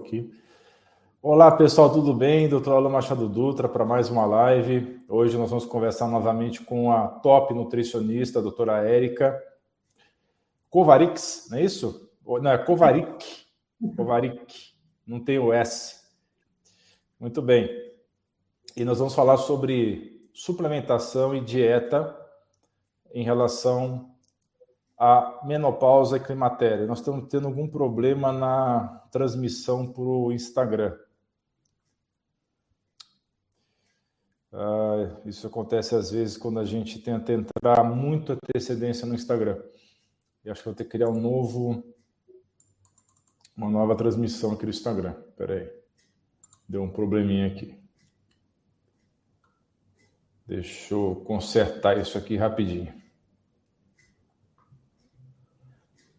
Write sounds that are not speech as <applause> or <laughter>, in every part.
aqui. Olá pessoal, tudo bem? Doutor Alan Machado Dutra para mais uma live. Hoje nós vamos conversar novamente com a top nutricionista, a doutora Érica Kovarix, não é isso? Não, é Kovarik. Kovarik, não tem o S. Muito bem. E nós vamos falar sobre suplementação e dieta em relação à menopausa e climatéria. Nós estamos tendo algum problema na transmissão para o Instagram. Ah, isso acontece às vezes quando a gente tenta entrar muito antecedência no Instagram. E acho que vou ter que criar um novo, uma nova transmissão aqui no Instagram. Espera aí. Deu um probleminha aqui. Deixa eu consertar isso aqui rapidinho.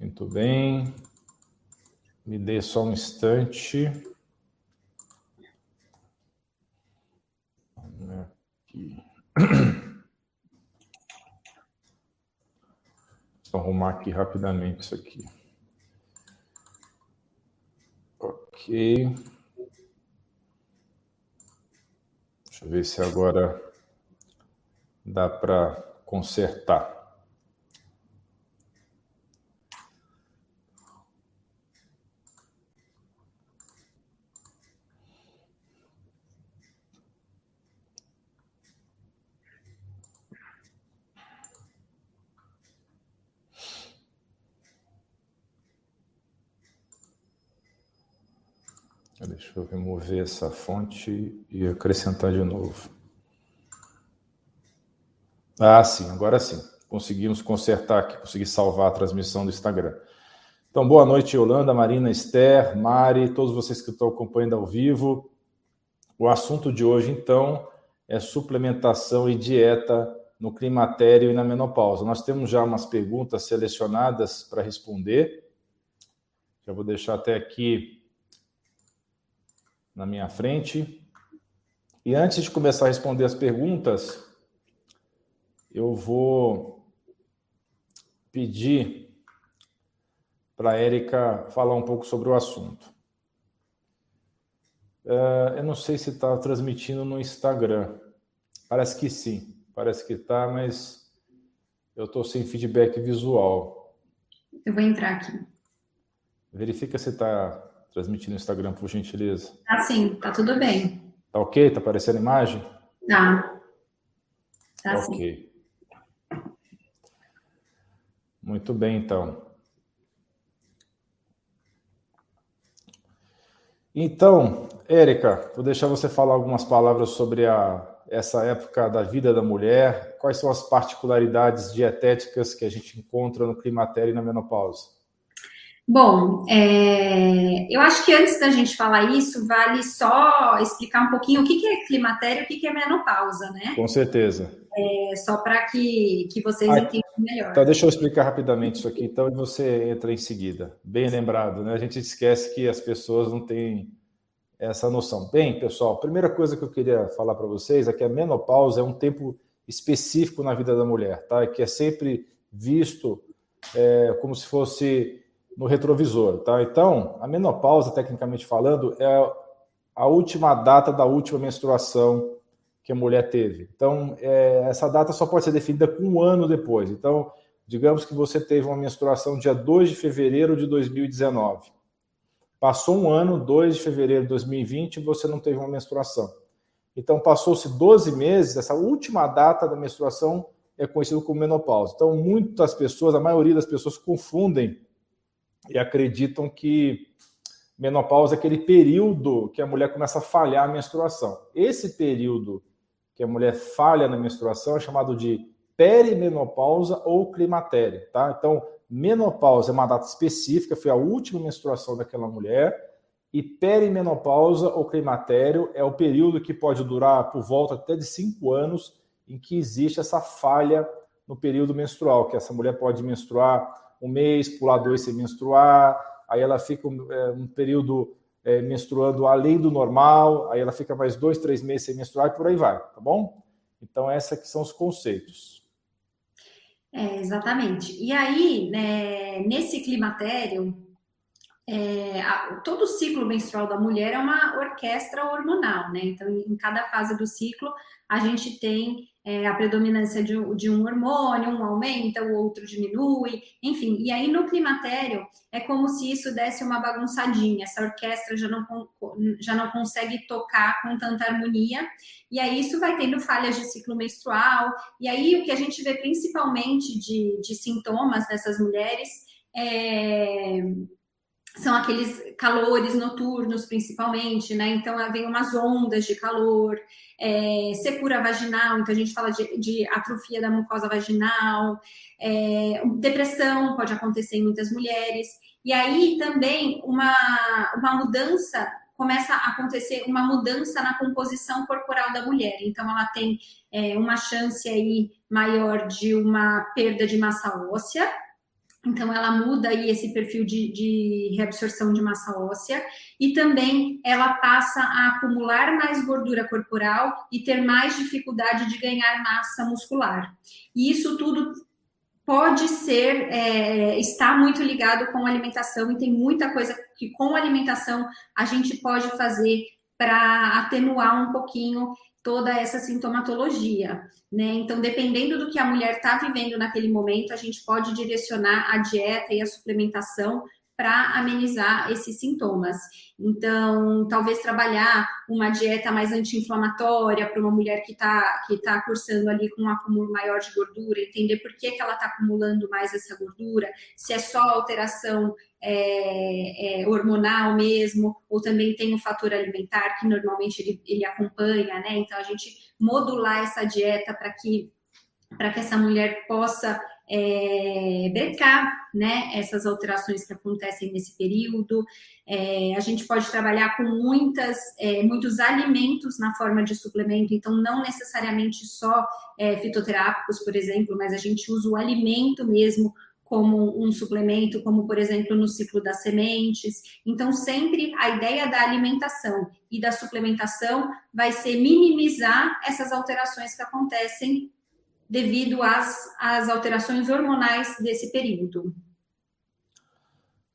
Muito bem. Me dê só um instante. Aqui. Vou arrumar aqui rapidamente isso aqui. Ok. Deixa eu ver se agora dá para consertar. Deixa eu remover essa fonte e acrescentar de novo. Ah, sim, agora sim. Conseguimos consertar aqui, consegui salvar a transmissão do Instagram. Então, boa noite, Yolanda, Marina, Esther, Mari, todos vocês que estão acompanhando ao vivo. O assunto de hoje, então, é suplementação e dieta no climatério e na menopausa. Nós temos já umas perguntas selecionadas para responder. Já vou deixar até aqui na minha frente. E antes de começar a responder as perguntas, eu vou pedir para a Érica falar um pouco sobre o assunto. Uh, eu não sei se está transmitindo no Instagram. Parece que sim, parece que está, mas eu estou sem feedback visual. Eu vou entrar aqui. Verifica se está transmitindo no Instagram, por gentileza. Tá sim, tá tudo bem. Tá ok? Tá aparecendo a imagem? Tá. Tá, tá ok. Muito bem, então. Então, Érica, vou deixar você falar algumas palavras sobre a, essa época da vida da mulher. Quais são as particularidades dietéticas que a gente encontra no climatério e na menopausa? Bom, é, eu acho que antes da gente falar isso, vale só explicar um pouquinho o que, que é climatério e o que, que é menopausa, né? Com certeza. É, só para que, que vocês ah, entendam melhor. Tá, deixa eu explicar rapidamente isso aqui, então, e você entra em seguida. Bem lembrado, né? A gente esquece que as pessoas não têm essa noção. Bem, pessoal, a primeira coisa que eu queria falar para vocês é que a menopausa é um tempo específico na vida da mulher, tá? Que é sempre visto é, como se fosse no retrovisor, tá? Então, a menopausa, tecnicamente falando, é a última data da última menstruação que a mulher teve. Então, é, essa data só pode ser definida com um ano depois. Então, digamos que você teve uma menstruação dia 2 de fevereiro de 2019. Passou um ano, 2 de fevereiro de 2020, e você não teve uma menstruação. Então, passou-se 12 meses, essa última data da menstruação é conhecida como menopausa. Então, muitas pessoas, a maioria das pessoas confundem e acreditam que menopausa é aquele período que a mulher começa a falhar a menstruação. Esse período que a mulher falha na menstruação é chamado de perimenopausa ou climatério, tá? Então, menopausa é uma data específica, foi a última menstruação daquela mulher, e perimenopausa ou climatério é o período que pode durar por volta até de cinco anos em que existe essa falha no período menstrual, que essa mulher pode menstruar um mês, pular dois sem menstruar, aí ela fica um, é, um período é, menstruando além do normal, aí ela fica mais dois, três meses sem menstruar e por aí vai, tá bom? Então, esses que são os conceitos. É, exatamente. E aí, né, nesse climatério, é, a, todo o ciclo menstrual da mulher é uma orquestra hormonal, né? Então, em cada fase do ciclo, a gente tem é, a predominância de, de, um hormônio, um aumenta, o outro diminui, enfim. E aí, no climatério, é como se isso desse uma bagunçadinha, essa orquestra já não, já não consegue tocar com tanta harmonia, e aí isso vai tendo falhas de ciclo menstrual, e aí o que a gente vê principalmente de, de sintomas dessas mulheres é são aqueles calores noturnos, principalmente, né? Então, vem umas ondas de calor, é, secura vaginal, então a gente fala de, de atrofia da mucosa vaginal, é, depressão pode acontecer em muitas mulheres, e aí também uma, uma mudança começa a acontecer uma mudança na composição corporal da mulher. Então, ela tem é, uma chance aí maior de uma perda de massa óssea, então, ela muda aí esse perfil de, de, reabsorção de massa óssea e também ela passa a acumular mais gordura corporal e ter mais dificuldade de ganhar massa muscular. E isso tudo pode ser, é, está muito ligado com a alimentação e tem muita coisa que com a alimentação a gente pode fazer para atenuar um pouquinho toda essa sintomatologia, né? Então, dependendo do que a mulher está vivendo naquele momento, a gente pode direcionar a dieta e a suplementação para amenizar esses sintomas. Então, talvez trabalhar uma dieta mais anti-inflamatória para uma mulher que está que tá cursando ali com um acúmulo maior de gordura, entender por que, que ela está acumulando mais essa gordura, se é só alteração é, é, hormonal mesmo, ou também tem o um fator alimentar que normalmente ele, ele acompanha, né? Então a gente modular essa dieta para que para que essa mulher possa é, brecar né, essas alterações que acontecem nesse período. É, a gente pode trabalhar com muitas, é, muitos alimentos na forma de suplemento, então não necessariamente só é, fitoterápicos, por exemplo, mas a gente usa o alimento mesmo como um suplemento, como por exemplo no ciclo das sementes. Então, sempre a ideia da alimentação e da suplementação vai ser minimizar essas alterações que acontecem devido às, às alterações hormonais desse período.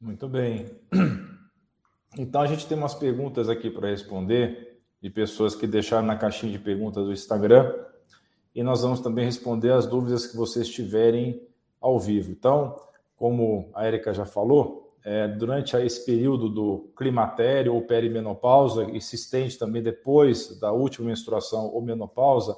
Muito bem. <clears throat> Então, a gente tem umas perguntas aqui para responder de pessoas que deixaram na caixinha de perguntas do Instagram. E nós vamos também responder as dúvidas que vocês tiverem ao vivo. Então, como a Erika já falou, é, durante esse período do climatério ou perimenopausa, e se estende também depois da última menstruação ou menopausa,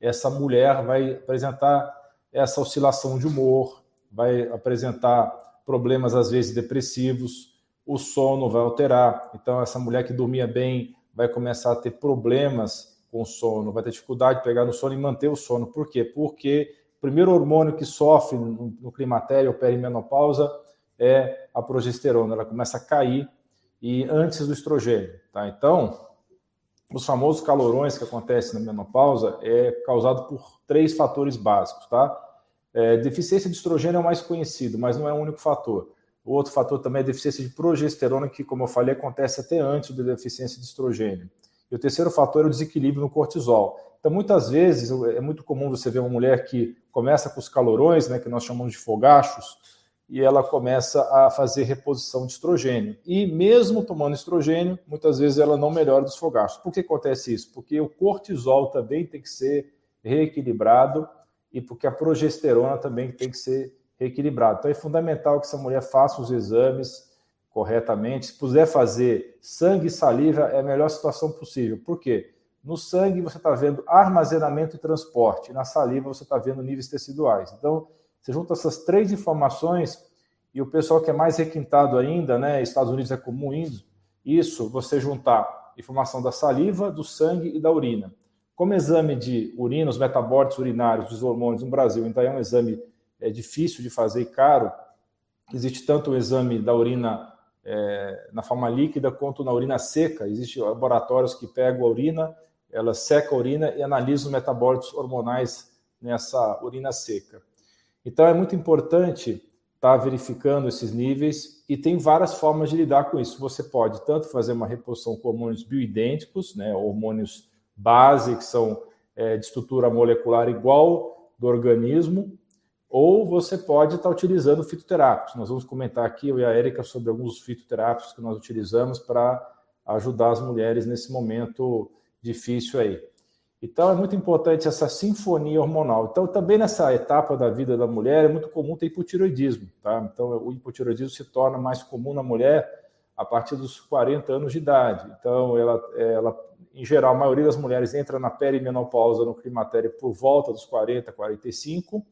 essa mulher vai apresentar essa oscilação de humor, vai apresentar problemas às vezes depressivos, o sono vai alterar. Então, essa mulher que dormia bem vai começar a ter problemas com o sono, vai ter dificuldade de pegar no sono e manter o sono. Por quê? Porque o primeiro hormônio que sofre no, climatério ou perimenopausa é a progesterona. Ela começa a cair e antes do estrogênio, tá? Então, os famosos calorões que acontecem na menopausa é causado por três fatores básicos, tá? É, deficiência de estrogênio é o mais conhecido, mas não é o único fator. O outro fator também é deficiência de progesterona, que, como eu falei, acontece até antes da deficiência de estrogênio. E o terceiro fator é o desequilíbrio no cortisol. Então, muitas vezes, é muito comum você ver uma mulher que começa com os calorões, né, que nós chamamos de fogachos, e ela começa a fazer reposição de estrogênio. E mesmo tomando estrogênio, muitas vezes ela não melhora dos fogachos. Por que acontece isso? Porque o cortisol também tem que ser reequilibrado e porque a progesterona também tem que ser reequilibrada. Então é fundamental que essa mulher faça os exames corretamente. Se puder fazer sangue e saliva, é a melhor situação possível. Por quê? No sangue você está vendo armazenamento e transporte, na saliva você está vendo níveis teciduais. Então, você junta essas três informações e o pessoal que é mais requintado ainda, né? Estados Unidos é comum isso, você juntar informação da saliva, do sangue e da urina. Como exame de urina, os metabólitos urinários dos hormônios no Brasil então é um exame é, difícil de fazer e caro, existe tanto o exame da urina é, na forma líquida quanto na urina seca. Existem laboratórios que pegam a urina ela seca a urina e analisa os metabólitos hormonais nessa urina seca. Então é muito importante estar tá verificando esses níveis e tem várias formas de lidar com isso. Você pode tanto fazer uma reposição com hormônios bioidênticos, né, hormônios base, que são é, de estrutura molecular igual do organismo, ou você pode estar utilizando fitoterápicos. Nós vamos comentar aqui, eu e a Érica, sobre alguns fitoterápicos que nós utilizamos para ajudar as mulheres nesse momento difícil aí. Então, é muito importante essa sinfonia hormonal. Então, também nessa etapa da vida da mulher, é muito comum ter hipotiroidismo. Tá? Então, o hipotiroidismo se torna mais comum na mulher a partir dos 40 anos de idade. Então, ela, ela em geral, a maioria das mulheres entra na perimenopausa, no climatério, por volta dos 40, 45,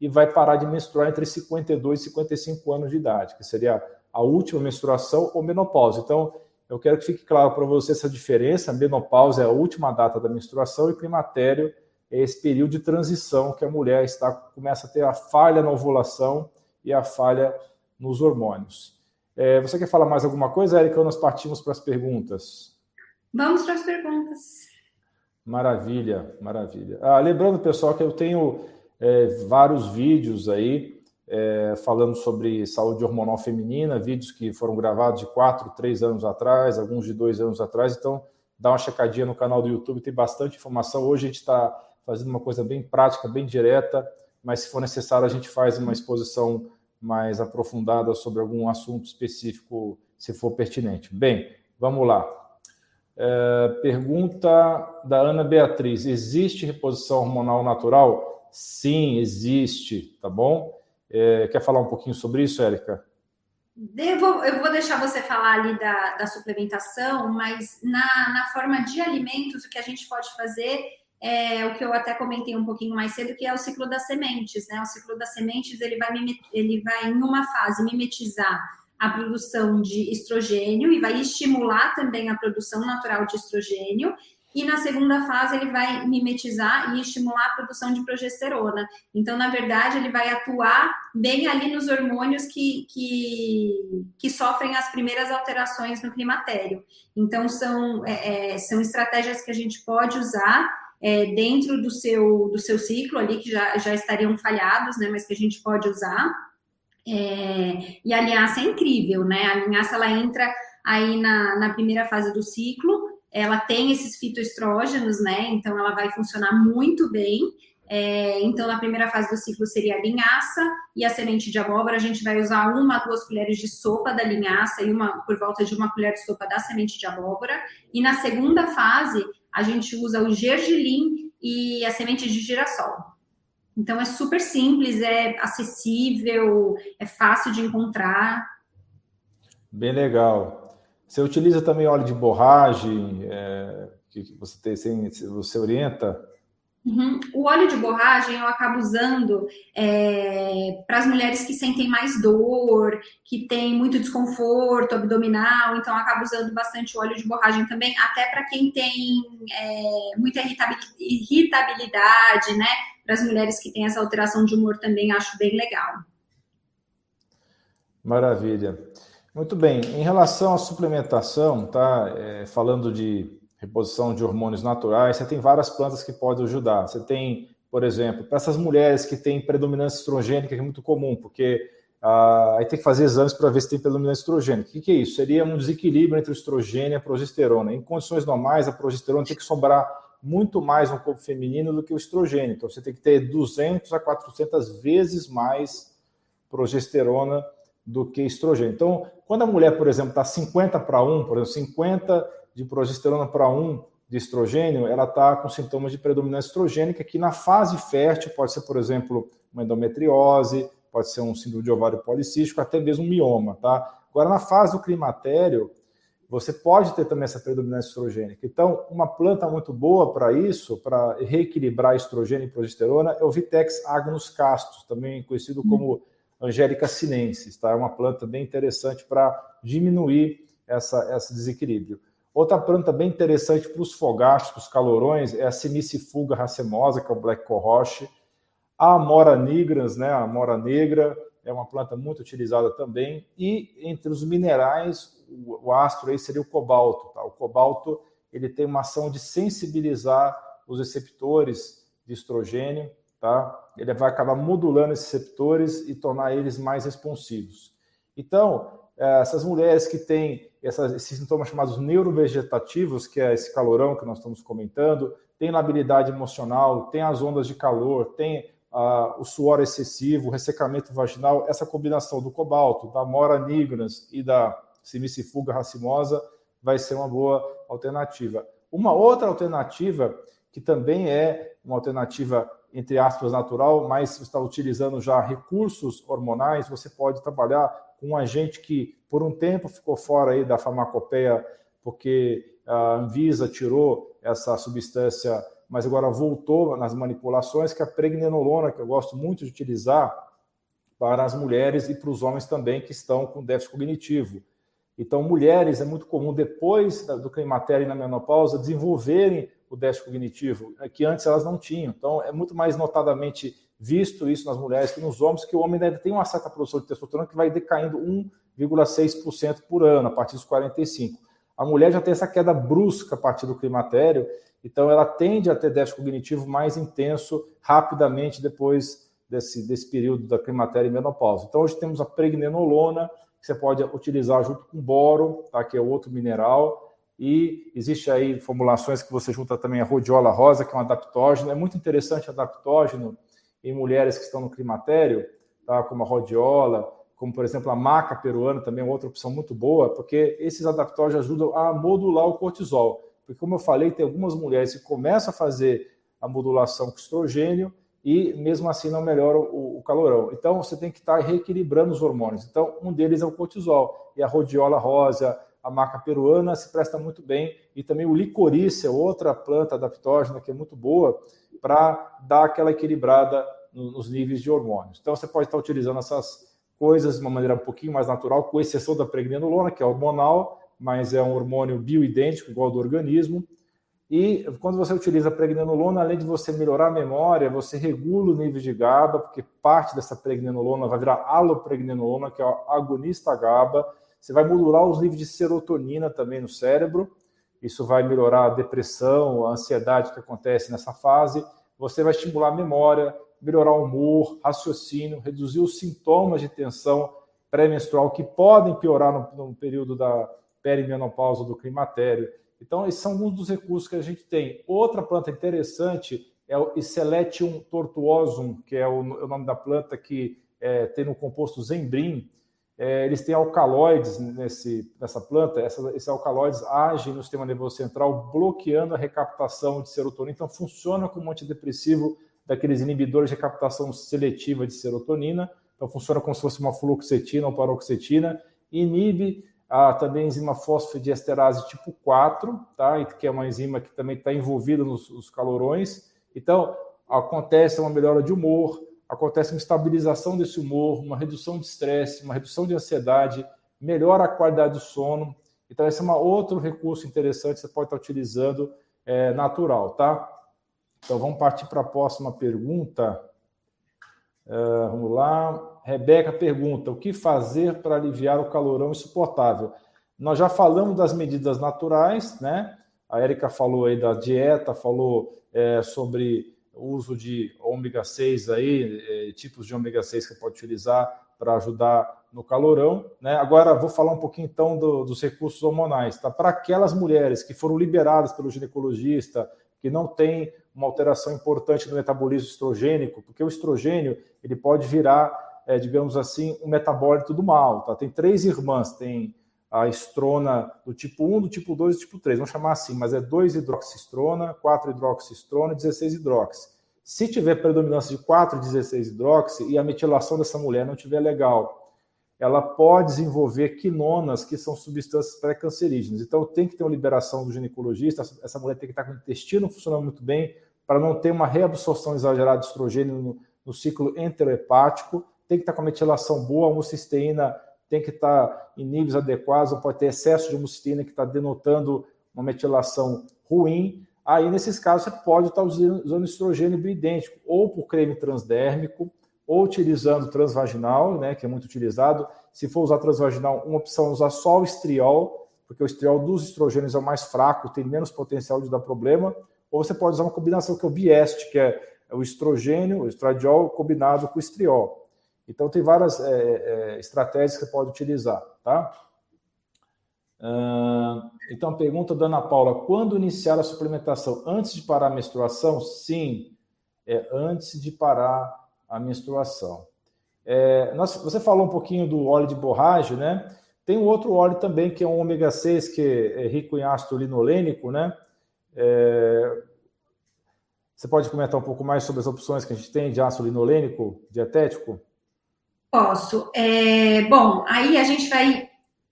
e vai parar de menstruar entre 52 e 55 anos de idade, que seria a última menstruação ou menopausa. Então, eu quero que fique claro para você essa diferença. A menopausa é a última data da menstruação e climatério é esse período de transição que a mulher está começa a ter a falha na ovulação e a falha nos hormônios. É, você quer falar mais alguma coisa, Erika, ou nós partimos para as perguntas? Vamos para as perguntas. Maravilha, maravilha. Ah, lembrando, pessoal, que eu tenho é, vários vídeos aí é, falando sobre saúde hormonal feminina, vídeos que foram gravados de quatro, três anos atrás, alguns de dois anos atrás. Então, dá uma checadinha no canal do YouTube, tem bastante informação. Hoje a gente está fazendo uma coisa bem prática, bem direta, mas se for necessário, a gente faz uma exposição mais aprofundada sobre algum assunto específico, se for pertinente. Bem, vamos lá. É, pergunta da Ana Beatriz: existe reposição hormonal natural? Sim, existe, tá bom? É, quer falar um pouquinho sobre isso, Érica? Eu vou, eu vou, deixar você falar ali da, da suplementação, mas na, na, forma de alimentos, o que a gente pode fazer é o que eu até comentei um pouquinho mais cedo, que é o ciclo das sementes, né? O ciclo das sementes ele vai, ele vai em uma fase mimetizar a produção de estrogênio e vai estimular também a produção natural de estrogênio e na segunda fase ele vai mimetizar e estimular a produção de progesterona. Então, na verdade, ele vai atuar bem ali nos hormônios que, que, que sofrem as primeiras alterações no climatério. Então, são, é, é, são estratégias que a gente pode usar é, dentro do seu, do seu ciclo ali, que já, já estariam falhados, né, mas que a gente pode usar. É, e a linhaça é incrível, né? A linhaça ela entra aí na, na primeira fase do ciclo, ela tem esses fitoestrógenos, né? Então ela vai funcionar muito bem. É, então, na primeira fase do ciclo seria a linhaça e a semente de abóbora. A gente vai usar uma, duas colheres de sopa da linhaça e uma por volta de uma colher de sopa da semente de abóbora. E na segunda fase, a gente usa o gergelim e a semente de girassol. Então, é super simples, é acessível, é fácil de encontrar. Bem legal. Você utiliza também óleo de borragem, é, que você, tem, você orienta? Uhum. O óleo de borragem eu acabo usando é, para as mulheres que sentem mais dor, que tem muito desconforto abdominal, então eu acabo usando bastante óleo de borragem também, até para quem tem é, muita irritabilidade, né? Para as mulheres que têm essa alteração de humor também acho bem legal. Maravilha. Muito bem. Em relação à suplementação, tá? É, falando de reposição de hormônios naturais, você tem várias plantas que podem ajudar. Você tem, por exemplo, para essas mulheres que têm predominância estrogênica, que é muito comum, porque ah, aí tem que fazer exames para ver se tem predominância estrogênica. O que, que é isso? Seria um desequilíbrio entre o estrogênio e a progesterona. Em condições normais, a progesterona tem que sobrar muito mais no corpo feminino do que o estrogênio. Então, você tem que ter 200 a 400 vezes mais progesterona do que estrogênio. Então, quando a mulher, por exemplo, está 50 para 1, por exemplo, 50 de progesterona para 1 de estrogênio, ela está com sintomas de predominância estrogênica, que na fase fértil pode ser, por exemplo, uma endometriose, pode ser um síndrome de ovário policístico, até mesmo um mioma, tá? Agora, na fase do climatério, você pode ter também essa predominância estrogênica. Então, uma planta muito boa para isso, para reequilibrar estrogênio e progesterona, é o Vitex agnus castus, também conhecido como Angélica sinensis, tá? É uma planta bem interessante para diminuir essa, esse desequilíbrio. Outra planta bem interessante para os fogachos, para os calorões, é a Semicifuga racemosa, que é o Black Cohosh. A Amora nigrans, né? A Amora negra é uma planta muito utilizada também. E entre os minerais, o, o astro aí seria o cobalto, tá? O cobalto ele tem uma ação de sensibilizar os receptores de estrogênio tá? Ele vai acabar modulando esses receptores e tornar eles mais responsivos. Então, é, essas mulheres que têm essas, esses sintomas chamados neurovegetativos, que é esse calorão que nós estamos comentando, tem labilidade emocional, tem as ondas de calor, tem o suor excessivo, o ressecamento vaginal, essa combinação do cobalto, da mora nigrans e da simicifuga racimosa vai ser uma boa alternativa. Uma outra alternativa, que também é uma alternativa, entre aspas, natural, mas está utilizando já recursos hormonais, você pode trabalhar com um agente que, por um tempo, ficou fora aí da farmacopeia, porque a Anvisa tirou essa substância mas agora voltou nas manipulações, que é a pregnenolona, que eu gosto muito de utilizar para as mulheres e para os homens também que estão com déficit cognitivo. Então, mulheres, é muito comum, depois do climatério e na menopausa, desenvolverem o déficit cognitivo, é que antes elas não tinham. Então, é muito mais notadamente visto isso nas mulheres que nos homens, que o homem ainda tem uma certa produção de testosterona que vai decaindo 1,6% por ano, a partir dos 45. A mulher já tem essa queda brusca a partir do climatério, então, ela tende a ter déficit cognitivo mais intenso rapidamente depois desse, desse período da climatéria e menopausa. Então, hoje temos a pregnenolona, que você pode utilizar junto com boro, tá? que é outro mineral, e existe aí formulações que você junta também a rhodiola rosa, que é um adaptógeno. É muito interessante adaptógeno em mulheres que estão no climatério, tá? como a rhodiola, como por exemplo a maca peruana, também é outra opção muito boa, porque esses adaptógenos ajudam a modular o cortisol. Porque, como eu falei, tem algumas mulheres que começam a fazer a modulação com estrogênio e mesmo assim não melhora o, o calorão. Então, você tem que estar reequilibrando os hormônios. Então, um deles é o cortisol. E a rhodiola rosa, a maca peruana se presta muito bem. E também o licorice, é outra planta adaptógena que é muito boa para dar aquela equilibrada nos níveis de hormônios. Então, você pode estar utilizando essas coisas de uma maneira um pouquinho mais natural, com exceção da pregnenolona, que é hormonal, mas é um hormônio bioidêntico, igual ao do organismo. E quando você utiliza a pregnenolona, além de você melhorar a memória, você regula o nível de GABA, porque parte dessa pregnenolona vai virar alopregnenolona, que é o agonista GABA. Você vai modular os níveis de serotonina também no cérebro. Isso vai melhorar a depressão, a ansiedade que acontece nessa fase. Você vai estimular a memória, melhorar o humor, raciocínio, reduzir os sintomas de tensão pré-menstrual que podem piorar no, no período da, perimenopausa do climatério. Então, esses são alguns dos recursos que a gente tem. Outra planta interessante é o Iseletium tortuosum, que é o, o nome da planta que é, tem no composto Zembrin. É, eles têm alcaloides nesse, nessa planta, Essa, esses alcaloides agem no sistema nervoso central, bloqueando a recaptação de serotonina. Então, funciona como antidepressivo daqueles inibidores de recaptação seletiva de serotonina. Então, funciona como se fosse uma fluoxetina ou paroxetina, inibe Há também enzima fosfodiesterase tipo 4, tá? que é uma enzima que também está envolvida nos, nos calorões. Então, acontece uma melhora de humor, acontece uma estabilização desse humor, uma redução de estresse, uma redução de ansiedade, melhora a qualidade do sono. Então, esse é um outro recurso interessante que você pode estar utilizando é, natural, tá? Então, vamos partir para a próxima pergunta. Uh, vamos lá. Rebeca pergunta: o que fazer para aliviar o calorão insuportável? Nós já falamos das medidas naturais, né? A Érica falou aí da dieta, falou é, sobre uso de ômega 6 aí, é, tipos de ômega 6 que pode utilizar para ajudar no calorão. Né? Agora vou falar um pouquinho então do, dos recursos hormonais. Tá? Para aquelas mulheres que foram liberadas pelo ginecologista, que não tem uma alteração importante no metabolismo estrogênico, porque o estrogênio ele pode virar é, digamos assim, um metabólito do mal. Tá? Tem três irmãs, tem a estrona do tipo 1, do tipo 2 e do tipo 3, vamos chamar assim, mas é 2-hidroxistrona, 4-hidroxistrona e 16-hidroxi. Se tiver predominância de 4-16-hidroxi e a metilação dessa mulher não tiver legal, ela pode desenvolver quinonas, que são substâncias pré-cancerígenas. Então, tem que ter uma liberação do ginecologista, essa mulher tem que estar com o intestino funcionando muito bem, para não ter uma reabsorção exagerada de estrogênio no, no ciclo enterohepático, tem que estar com a metilação boa, a homocisteína tem que estar em níveis adequados, não pode ter excesso de homocisteína que está denotando uma metilação ruim. Aí, nesses casos, você pode estar usando estrogênio bioidêntico, ou por creme transdérmico, ou utilizando transvaginal, né, que é muito utilizado. Se for usar transvaginal, uma opção é usar só o estriol, porque o estriol dos estrogênios é o mais fraco, tem menos potencial de dar problema. Ou você pode usar uma combinação que é o Biest, que é o estrogênio, o estradiol combinado com o estriol. Então, tem várias é, é, estratégias que você pode utilizar, tá? Uh, então, pergunta da Ana Paula: quando iniciar a suplementação? Antes de parar a menstruação? Sim, é antes de parar a menstruação. É, nós, você falou um pouquinho do óleo de borragem, né? Tem um outro óleo também que é um ômega 6, que é rico em ácido linolênico, né? É, você pode comentar um pouco mais sobre as opções que a gente tem de ácido linolênico dietético? Posso. É, bom, aí a gente vai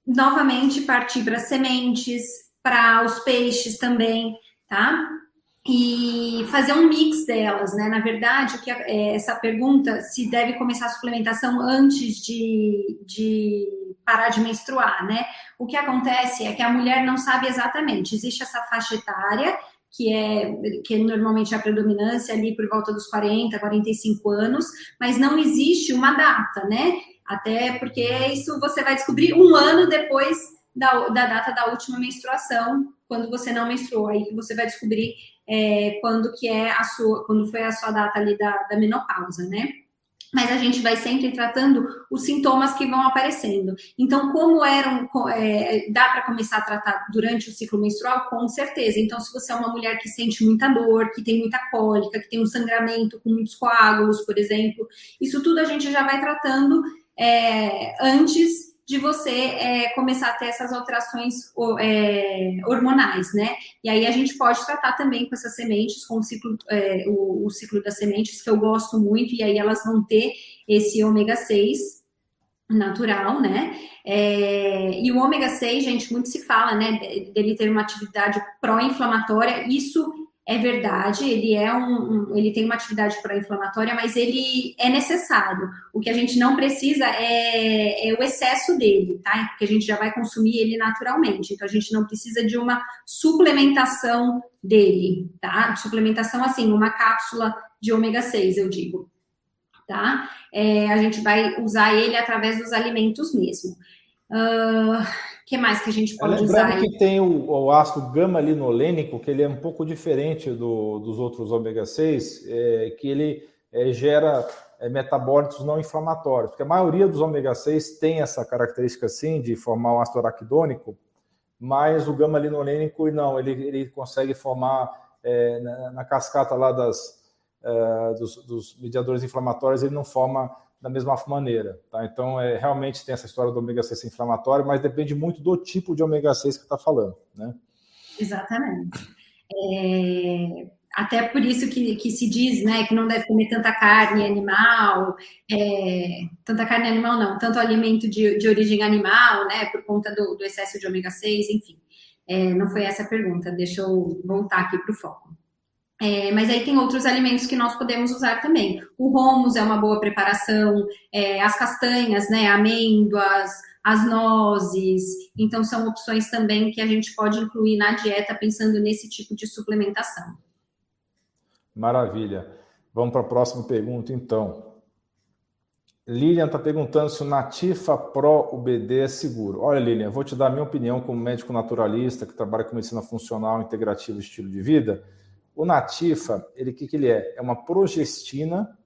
novamente partir para sementes, para os peixes também, tá? E fazer um mix delas, né? Na verdade, o que é, essa pergunta se deve começar a suplementação antes de, de parar de menstruar, né? O que acontece é que a mulher não sabe exatamente. Existe essa faixa etária que é que é normalmente a predominância ali por volta dos 40, 45 anos, mas não existe uma data, né? Até porque isso você vai descobrir um ano depois da, da data da última menstruação, quando você não menstruou, aí que você vai descobrir é, quando que é a sua, quando foi a sua data ali da, da menopausa, né? Mas a gente vai sempre tratando os sintomas que vão aparecendo. Então, como eram, é, dá para começar a tratar durante o ciclo menstrual? Com certeza. Então, se você é uma mulher que sente muita dor, que tem muita cólica, que tem um sangramento com muitos coágulos, por exemplo, isso tudo a gente já vai tratando é, antes de você é, começar a ter essas alterações é, hormonais, né? E aí a gente pode tratar também com essas sementes, com o ciclo, é, o, o, ciclo das sementes, que eu gosto muito, e aí elas vão ter esse ômega 6 natural, né? É, e o ômega 6, gente, muito se fala, né, dele ter uma atividade pró-inflamatória, isso é verdade, ele é um, um ele tem uma atividade pró-inflamatória, mas ele é necessário. O que a gente não precisa é, é, o excesso dele, tá? Porque a gente já vai consumir ele naturalmente. Então a gente não precisa de uma suplementação dele, tá? Suplementação assim, uma cápsula de ômega 6, eu digo. Tá? É, a gente vai usar ele através dos alimentos mesmo. Uh, que mais que a gente pode Lembrando usar? Lembrando que tem o, o, ácido gama-linolênico, que ele é um pouco diferente do, dos outros ômega 6, é, que ele é, gera é, metabólitos não inflamatórios, porque a maioria dos ômega 6 tem essa característica sim de formar o ácido araquidônico, mas o gama-linolênico não, ele, ele consegue formar é, na, na, cascata lá das, é, dos, dos mediadores inflamatórios, ele não forma da mesma maneira. Tá? Então, é, realmente tem essa história do ômega 6 inflamatório, mas depende muito do tipo de ômega 6 que está falando. Né? Exatamente. É, até por isso que, que, se diz né, que não deve comer tanta carne animal, é, tanta carne animal não, tanto alimento de, de origem animal, né, por conta do, do excesso de ômega 6, enfim. É, não foi essa a pergunta, deixa eu voltar aqui para o foco. É, mas aí tem outros alimentos que nós podemos usar também. O romos é uma boa preparação, é, as castanhas, né, amêndoas, as nozes. Então, são opções também que a gente pode incluir na dieta pensando nesse tipo de suplementação. Maravilha. Vamos para a próxima pergunta, então. Lilian está perguntando se o Natifa Pro UBD é seguro. Olha, Lilian, vou te dar a minha opinião como médico naturalista que trabalha com medicina funcional, integrativa e estilo de vida. O Natifa, ele que que ele é? É uma progestina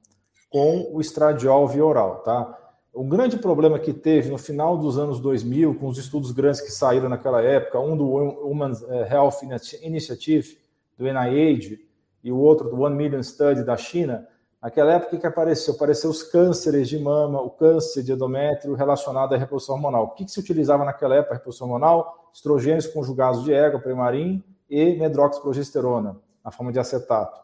com o estradiol via oral, tá? O grande problema que teve no final dos anos 2000, com os estudos grandes que saíram naquela época, um do Human eh, Health Initiative, do NIH, e o outro do One Million Study da China, naquela época que apareceu? Apareceu os cânceres de mama, o câncer de endométrio relacionado à reprodução hormonal. O que, que se utilizava naquela época, a reprodução hormonal? Estrogênios conjugados de ego, primarim e medroxprogesterona na forma de acetato.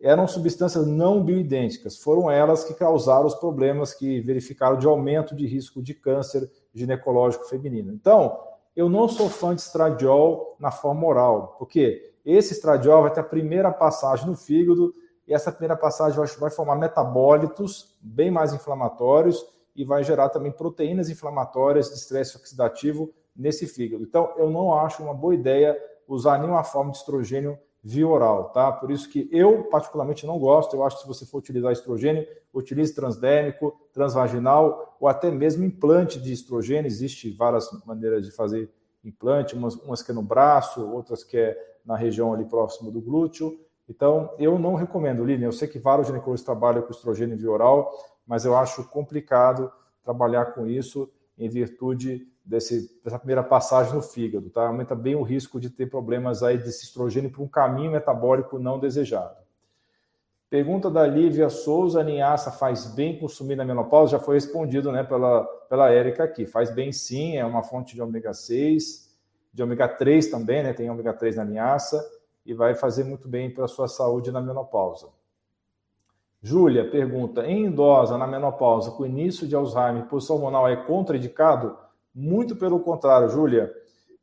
Eram substâncias não bioidênticas, foram elas que causaram os problemas que verificaram de aumento de risco de câncer ginecológico feminino. Então, eu não sou fã de estradiol na forma oral, porque esse estradiol vai ter a primeira passagem no fígado e essa primeira passagem vai formar metabólitos bem mais inflamatórios e vai gerar também proteínas inflamatórias de estresse oxidativo nesse fígado. Então, eu não acho uma boa ideia usar nenhuma forma de estrogênio via oral, tá? Por isso que eu, particularmente, não gosto. Eu acho que se você for utilizar estrogênio, utilize transdérmico, transvaginal ou até mesmo implante de estrogênio. Existem várias maneiras de fazer implante, umas, umas que é no braço, outras que é na região ali próximo do glúteo. Então, eu não recomendo, Lilian. Eu sei que vários ginecologistas trabalham com estrogênio via oral, mas eu acho complicado trabalhar com isso em virtude desse, dessa primeira passagem no fígado, tá? Aumenta bem o risco de ter problemas aí desse estrogênio para um caminho metabólico não desejado. Pergunta da Lívia Souza, linhaça faz bem consumir na menopausa? Já foi respondido né, pela, pela Érica aqui. Faz bem sim, é uma fonte de ômega 6, de ômega 3 também, né? Tem ômega 3 na linhaça e vai fazer muito bem para a sua saúde na menopausa. Júlia pergunta: em idosa na menopausa com início de Alzheimer, posição hormonal é contraindicado? Muito pelo contrário, Júlia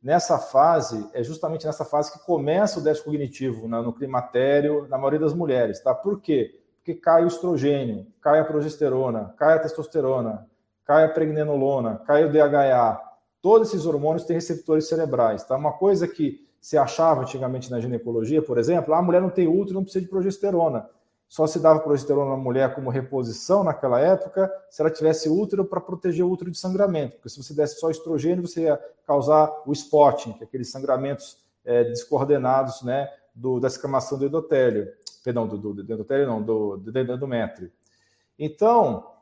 nessa fase, é justamente nessa fase que começa o déficit cognitivo né, no climatério, na maioria das mulheres, tá? Por quê? Porque cai o estrogênio, cai a progesterona, cai a testosterona, cai a pregnenolona, cai o DHA. Todos esses hormônios têm receptores cerebrais, tá? Uma coisa que se achava antigamente na ginecologia, por exemplo, ah, a mulher não tem útero, não precisa de progesterona só se dava progesterona na mulher como reposição naquela época se ela tivesse útero para proteger o útero de sangramento, porque se você desse só estrogênio, você ia causar o spotting, que é aqueles sangramentos é, descoordenados né, do, da escamação do endotélio, perdão, do, do, do endotélio não, do, do endométrio. Então,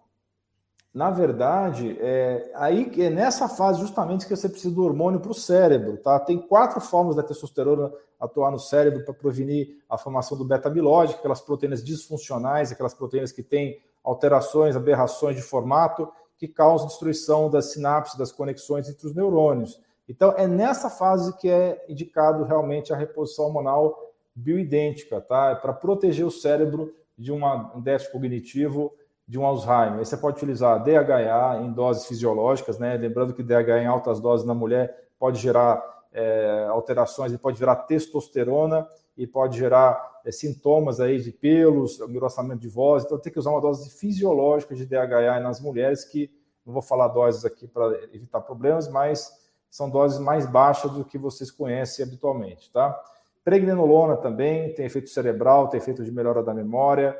na verdade, é aí é nessa fase justamente que você precisa do hormônio para o cérebro, tá? Tem quatro formas da testosterona atuar no cérebro para prevenir a formação do beta-amiloide, aquelas proteínas disfuncionais, aquelas proteínas que têm alterações, aberrações de formato que causam destruição das sinapses, das conexões entre os neurônios. Então, é nessa fase que é indicado realmente a reposição hormonal bioidêntica, tá? É para proteger o cérebro de uma, um déficit cognitivo de um Alzheimer. Aí você pode utilizar DHA em doses fisiológicas, né? Lembrando que DHA em altas doses na mulher pode gerar é, alterações, ele pode gerar testosterona e pode gerar é, sintomas aí de pelos, engrossamento de voz. Então tem que usar uma dose fisiológica de DHA nas mulheres que não vou falar doses aqui para evitar problemas, mas são doses mais baixas do que vocês conhecem habitualmente, tá? Pregnenolona também tem efeito cerebral, tem efeito de melhora da memória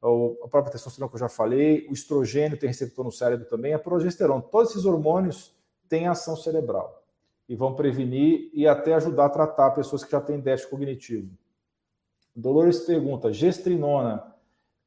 a própria testosterona que eu já falei, o estrogênio tem receptor no cérebro também, a progesterona. Todos esses hormônios têm ação cerebral e vão prevenir e até ajudar a tratar pessoas que já têm déficit cognitivo. Dolores pergunta: gestrinona,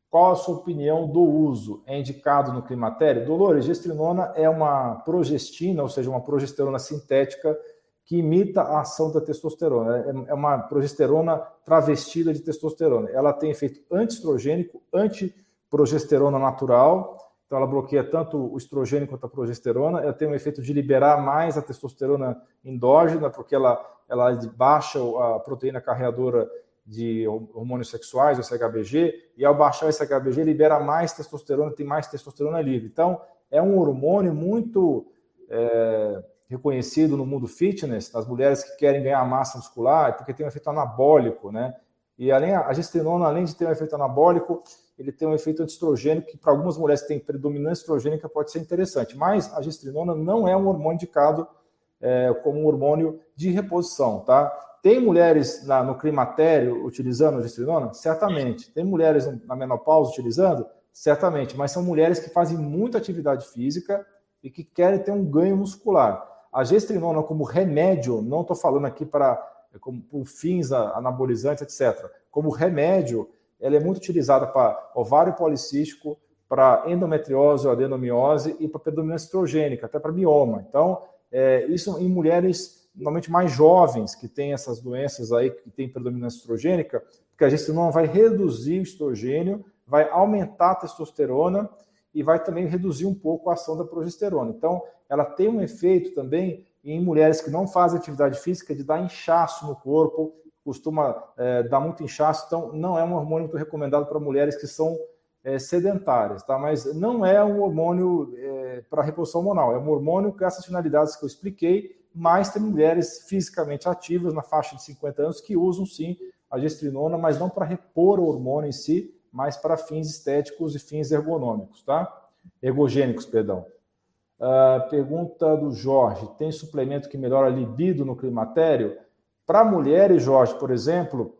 qual a sua opinião do uso? É indicado no climatério? Dolores, gestrinona é uma progestina, ou seja, uma progesterona sintética que imita a ação da testosterona. É, é uma progesterona travestida de testosterona. Ela tem efeito antiestrogênico, antiprogesterona natural. Então, ela bloqueia tanto o estrogênio quanto a progesterona. Ela tem um efeito de liberar mais a testosterona endógena, porque ela, ela baixa a proteína carreadora de hormônios sexuais, o SHBG, e ao baixar esse SHBG, libera mais testosterona, tem mais testosterona livre. Então, é um hormônio muito é, reconhecido no mundo fitness, nas mulheres que querem ganhar massa muscular, porque tem um efeito anabólico, né? E além a gestrinona, além de ter um efeito anabólico, ele tem um efeito antiestrogênico que para algumas mulheres que têm predominância estrogênica pode ser interessante. Mas a gestrinona não é um hormônio indicado é, como um hormônio de reposição, tá? Tem mulheres na, no climatério utilizando a gestrinona? Certamente. Tem mulheres na menopausa utilizando? Certamente. Mas são mulheres que fazem muita atividade física e que querem ter um ganho muscular. A gestrinona como remédio, não estou falando aqui para como por fins anabolizantes, etc. Como remédio, ela é muito utilizada para ovário policístico, para endometriose ou adenomiose e para predominância estrogênica, até para mioma. Então, é, isso em mulheres normalmente mais jovens que têm essas doenças aí, que têm predominância estrogênica, porque a gestrinona vai reduzir o estrogênio, vai aumentar a testosterona e vai também reduzir um pouco a ação da progesterona. Então, ela tem um efeito também em mulheres que não fazem atividade física de dar inchaço no corpo, costuma é, dar muito inchaço, então não é um hormônio muito recomendado para mulheres que são é, sedentárias, tá? Mas não é um hormônio é, para reposição hormonal, é um hormônio com essas finalidades que eu expliquei, mas tem mulheres fisicamente ativas na faixa de 50 anos que usam sim a gestrinona, mas não para repor o hormônio em si, mas para fins estéticos e fins ergonômicos, tá? Ergogênicos, perdão. Uh, pergunta do Jorge: tem suplemento que melhora a libido no climatério? Para mulheres, Jorge, por exemplo,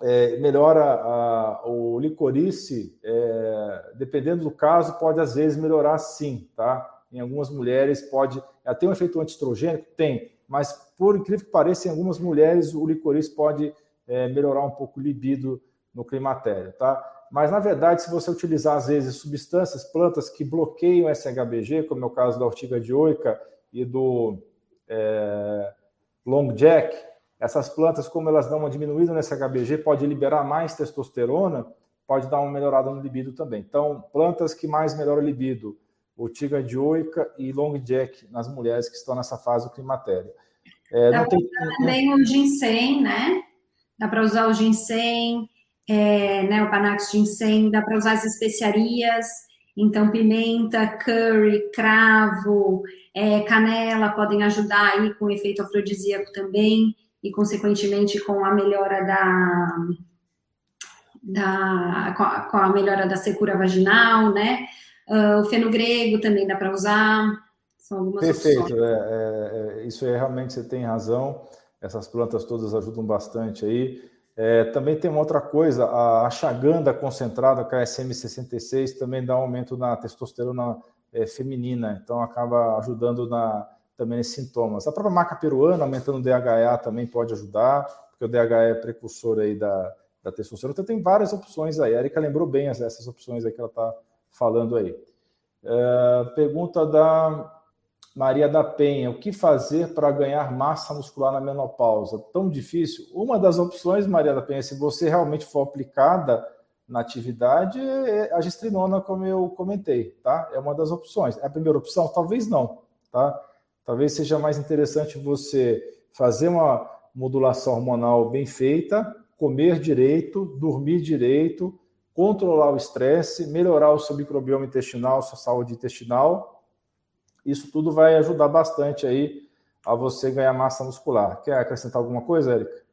é, melhora a, o licorice, é, dependendo do caso, pode às vezes melhorar sim, tá? Em algumas mulheres pode. Tem um efeito antiestrogênico? Tem, mas por incrível que pareça, em algumas mulheres o licorice pode é, melhorar um pouco o libido no climatério, tá? Mas, na verdade, se você utilizar, às vezes, substâncias, plantas que bloqueiam SHBG, como é o caso da ortiga dioica e do é, long jack, essas plantas, como elas dão uma diminuída no SHBG, pode liberar mais testosterona pode dar uma melhorada no libido também. Então, plantas que mais melhoram o libido, Tiga dioica e long jack nas mulheres que estão nessa fase do climatério. É, Dá para usar também o ginseng, né? Dá para usar o ginseng, é, né, o Panax ginseng, dá para usar as especiarias, então pimenta, curry, cravo, é, canela podem ajudar aí com efeito afrodisíaco também e consequentemente com a melhora da, da com, a, com a melhora da secura vaginal, né? Uh, o fenogrego também dá para usar. São algumas Perfeito, é, é, é, isso é realmente você tem razão. Essas plantas todas ajudam bastante aí. É, também tem uma outra coisa, a achaganda concentrada, KSM 66, também dá um aumento na testosterona é, feminina, então acaba ajudando na, também nesses sintomas. A própria maca peruana, aumentando o DHA, também pode ajudar, porque o DHA é precursor aí da, da testosterona. Então tem várias opções aí. A Erika lembrou bem essas opções aí que ela está falando aí. É, pergunta da Maria da Penha, o que fazer para ganhar massa muscular na menopausa? Tão difícil? Uma das opções, Maria da Penha, se você realmente for aplicada na atividade, é a gestrinona, como eu comentei, tá? É uma das opções. É a primeira opção? Talvez não, tá? Talvez seja mais interessante você fazer uma modulação hormonal bem feita, comer direito, dormir direito, controlar o estresse, melhorar o seu microbioma intestinal, sua saúde intestinal, isso tudo vai ajudar bastante aí a você ganhar massa muscular. Quer acrescentar alguma coisa, Érica?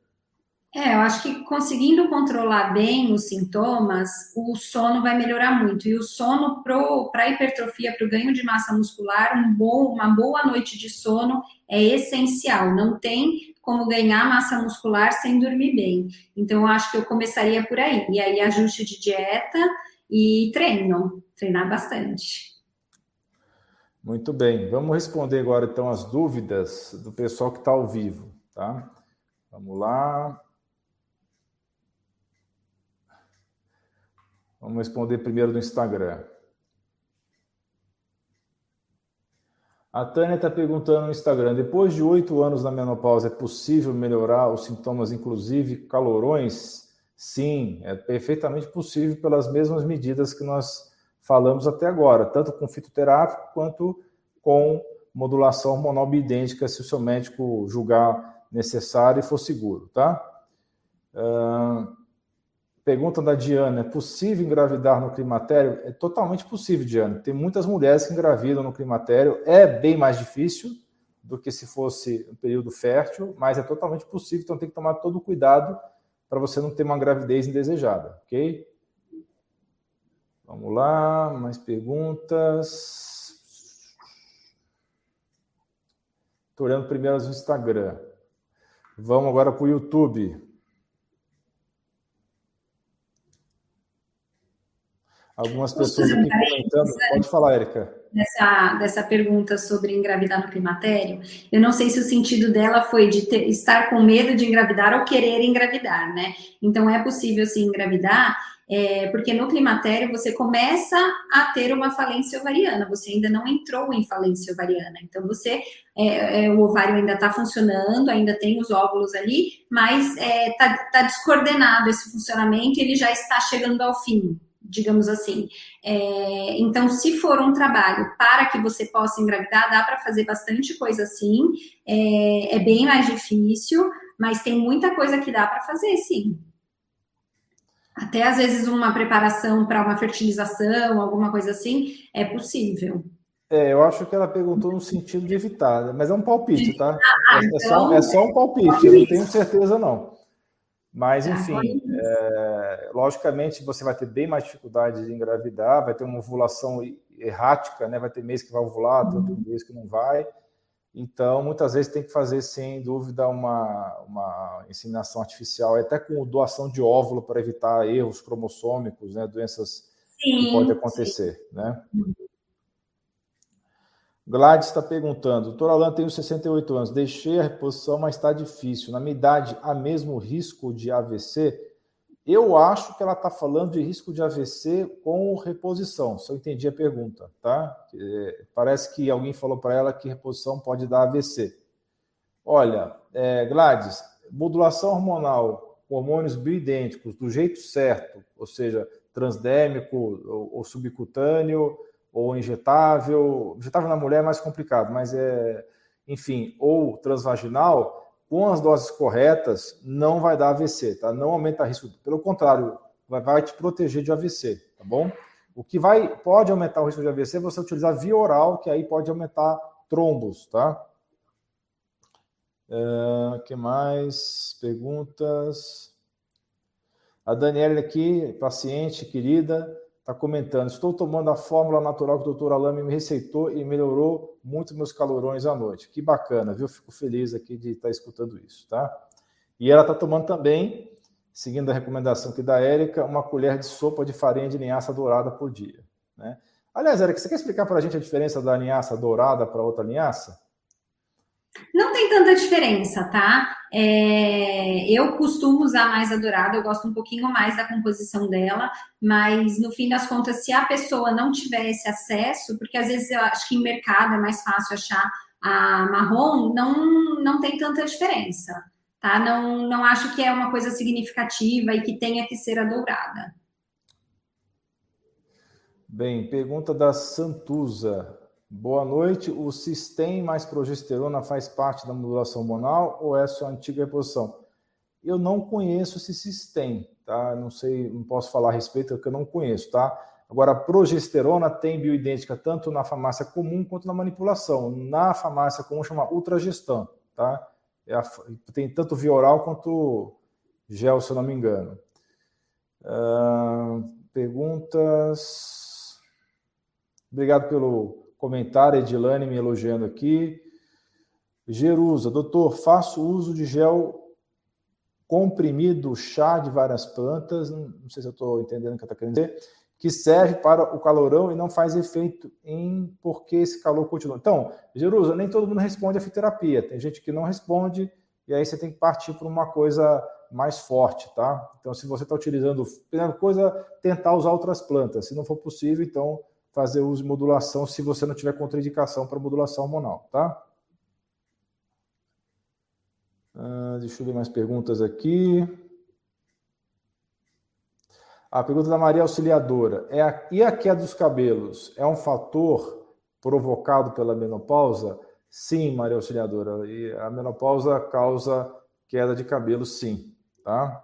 É, eu acho que conseguindo controlar bem os sintomas, o sono vai melhorar muito. E o sono para a hipertrofia, para o ganho de massa muscular, um bom, uma boa noite de sono é essencial. Não tem como ganhar massa muscular sem dormir bem. Então, eu acho que eu começaria por aí. E aí, ajuste de dieta e treino, treinar bastante. Muito bem, vamos responder agora então as dúvidas do pessoal que está ao vivo, tá? Vamos lá. Vamos responder primeiro no Instagram. A Tânia está perguntando no Instagram: depois de oito anos na menopausa, é possível melhorar os sintomas, inclusive calorões? Sim, é perfeitamente possível pelas mesmas medidas que nós falamos até agora, tanto com fitoterápico quanto com modulação hormonal biidêntica, se o seu médico julgar necessário e for seguro, tá? Uh, pergunta da Diana: é possível engravidar no climatério? É totalmente possível, Diana. Tem muitas mulheres que engravidam no climatério, é bem mais difícil do que se fosse um período fértil, mas é totalmente possível, então tem que tomar todo o cuidado para você não ter uma gravidez indesejada, ok? Vamos lá, mais perguntas. Estou olhando primeiro no Instagram. Vamos agora para o YouTube. Algumas pessoas aqui comentando. Pode falar, Érica. Dessa, dessa pergunta sobre engravidar no climatério, eu não sei se o sentido dela foi de ter, estar com medo de engravidar ou querer engravidar, né? Então é possível sim engravidar é, porque no climatério você começa a ter uma falência ovariana, você ainda não entrou em falência ovariana, então você, é, é, o ovário ainda está funcionando, ainda tem os óvulos ali, mas está é, tá descoordenado esse funcionamento, ele já está chegando ao fim, digamos assim. É, então, se for um trabalho para que você possa engravidar, dá para fazer bastante coisa assim, é, é bem mais difícil, mas tem muita coisa que dá para fazer, sim até às vezes uma preparação para uma fertilização, alguma coisa assim, é possível. É, eu acho que ela perguntou no sentido de evitar, né? mas é um palpite, tá? Ah, é, então... é, só, então é só um palpite, palpite, eu não tenho certeza não. Mas, tá, enfim, é, logicamente você vai ter bem mais dificuldade de engravidar, vai ter uma ovulação errática, né? Vai ter mês que vai ovular, uhum. outro mês que não vai. Então, muitas vezes tem que fazer, sem dúvida, uma, uma inseminação artificial, até com doação de óvulo para evitar erros cromossômicos, né, doenças sim, que podem acontecer. Sim. Né? Gladys está perguntando, doutor Alan, tenho 68 anos, deixei a reposição, mas está difícil. Na minha idade, há mesmo risco de AVC? Eu acho que ela está falando de risco de AVC com reposição, se eu entendi a pergunta, tá? É, parece que alguém falou para ela que reposição pode dar AVC. Olha, é, Gladys, modulação hormonal com hormônios bioidênticos do jeito certo, ou seja, transdérmico ou, ou subcutâneo ou injetável. Injetável na mulher é mais complicado, mas é, enfim, ou transvaginal, com as doses corretas, não vai dar AVC, tá? Não aumenta risco. Pelo contrário, vai, vai te proteger de AVC, tá bom? O que vai pode aumentar o risco de AVC é você utilizar via oral, que aí pode aumentar trombos, tá? Uh, que mais? Perguntas? A Daniela aqui, paciente querida, está comentando: Estou tomando a fórmula natural que o doutor Alame me receitou e melhorou muito meus calorões à noite. Que bacana, viu? Fico feliz aqui de estar tá escutando isso, tá? E ela está tomando também, seguindo a recomendação aqui da Érica, uma colher de sopa de farinha de linhaça dourada por dia. Né? Aliás, Érica, você quer explicar para a gente a diferença da linhaça dourada para outra linhaça? Não tem tanta diferença, tá? É, eu costumo usar mais a dourada, eu gosto um pouquinho mais da composição dela, mas no fim das contas, se a pessoa não tiver esse acesso, porque às vezes eu acho que em mercado é mais fácil achar a marrom, não, não tem tanta diferença, tá? Não, não acho que é uma coisa significativa e que tenha que ser a dourada. Bem, pergunta da Santuza. Boa noite. O Sistem mais progesterona faz parte da modulação hormonal ou é sua antiga reposição? Eu não conheço esse Sistem, tá? Não sei, não posso falar a respeito porque eu não conheço, tá? Agora, a progesterona tem bioidêntica tanto na farmácia comum quanto na manipulação. Na farmácia comum chama Ultragestan, tá? É a, tem tanto via oral quanto gel, se eu não me engano. Uh, perguntas. Obrigado pelo Comentário, Edilane me elogiando aqui. Jerusa, doutor, faço uso de gel comprimido, chá de várias plantas, não sei se eu estou entendendo o que está querendo dizer, que serve para o calorão e não faz efeito em porque esse calor continua. Então, Jerusa, nem todo mundo responde a fitoterapia, tem gente que não responde, e aí você tem que partir para uma coisa mais forte, tá? Então, se você está utilizando, primeira coisa, tentar usar outras plantas. Se não for possível, então fazer uso de modulação se você não tiver contraindicação para modulação hormonal, tá? Uh, deixa eu ver mais perguntas aqui. A pergunta da Maria Auxiliadora. É a, e a queda dos cabelos é um fator provocado pela menopausa? Sim, Maria Auxiliadora. E a menopausa causa queda de cabelo, sim. Tá?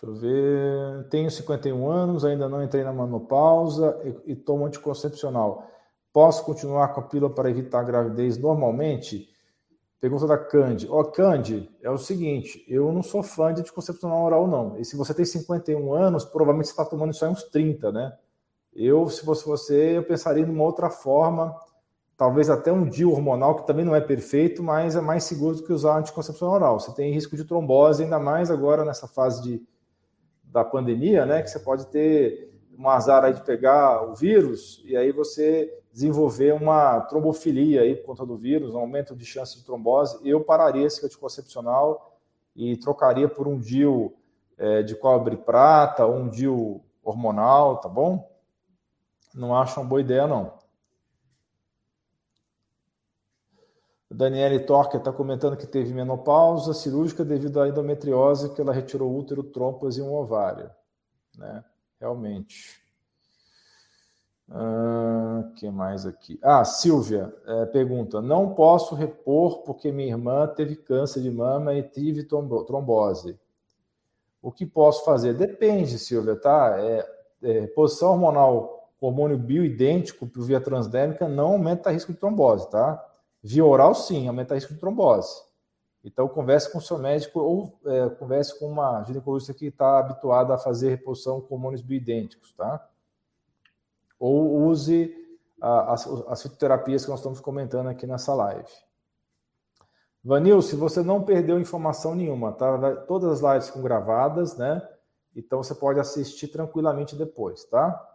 Deixa eu ver. Tenho 51 anos, ainda não entrei na menopausa e, e tomo anticoncepcional. Posso continuar com a pílula para evitar a gravidez normalmente? Pergunta da Candy. Ó, oh, Candy, é o seguinte, eu não sou fã de anticoncepcional oral, não. E se você tem 51 anos, provavelmente você está tomando isso aí uns 30, né? Eu, se fosse você, eu pensaria numa outra forma, talvez até um DIU hormonal, que também não é perfeito, mas é mais seguro do que usar anticoncepcional oral. Você tem risco de trombose, ainda mais agora nessa fase de da pandemia, né? Que você pode ter um azar aí de pegar o vírus e aí você desenvolver uma trombofilia aí por conta do vírus, um aumento de chance de trombose. Eu pararia esse anticoncepcional e trocaria por um DIU é, de cobre prata um DIU hormonal, tá bom? Não acho uma boa ideia, não. Daniele Torque está comentando que teve menopausa cirúrgica devido à endometriose, que ela retirou útero, trompas e um ovário. Né? Realmente. O ah, que mais aqui? Ah, Silvia é, pergunta: não posso repor porque minha irmã teve câncer de mama e tive trombose. O que posso fazer? Depende, Silvia, tá? É, é, posição hormonal, hormônio bioidêntico por via transdérmica não aumenta o risco de trombose, tá? Via oral, sim, aumenta o risco de trombose. Então, converse com o seu médico ou é, converse com uma ginecologista que está habituada a fazer reposição com hormônios bioidênticos, tá? Ou use a, as, as fitoterapias que nós estamos comentando aqui nessa live. Vanil, se você não perdeu informação nenhuma, tá? Todas as lives ficam gravadas, né? Então você pode assistir tranquilamente depois, tá?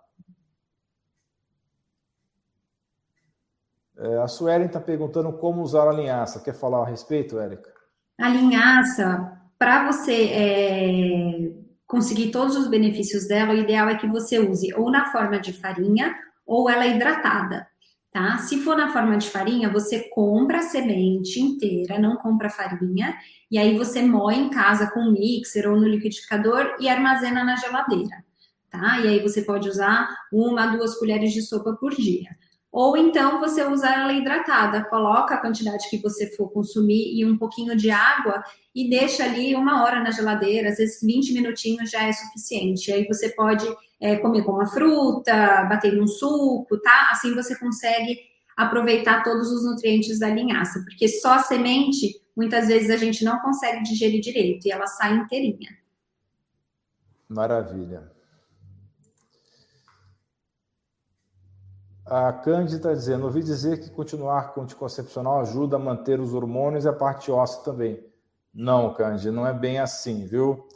É, a Suelen está perguntando como usar a linhaça. Quer falar a respeito, Érica? A linhaça, para você é, conseguir todos os benefícios dela, o ideal é que você use ou na forma de farinha ou ela hidratada. tá? Se for na forma de farinha, você compra a semente inteira, não compra farinha, e aí você moe em casa com um mixer ou no liquidificador e armazena na geladeira, tá? E aí você pode usar uma, duas colheres de sopa por dia. Ou então você usa ela hidratada, coloca a quantidade que você for consumir e um pouquinho de água e deixa ali uma hora na geladeira, às vezes 20 minutinhos já é suficiente. Aí você pode é, comer com uma fruta, bater num suco, tá? Assim você consegue aproveitar todos os nutrientes da linhaça, porque só semente, muitas vezes a gente não consegue digerir direito e ela sai inteirinha. Maravilha. A Cândida está dizendo: ouvi dizer que continuar com anticoncepcional ajuda a manter os hormônios e a parte óssea também. Não, Cândida, não é bem assim, viu?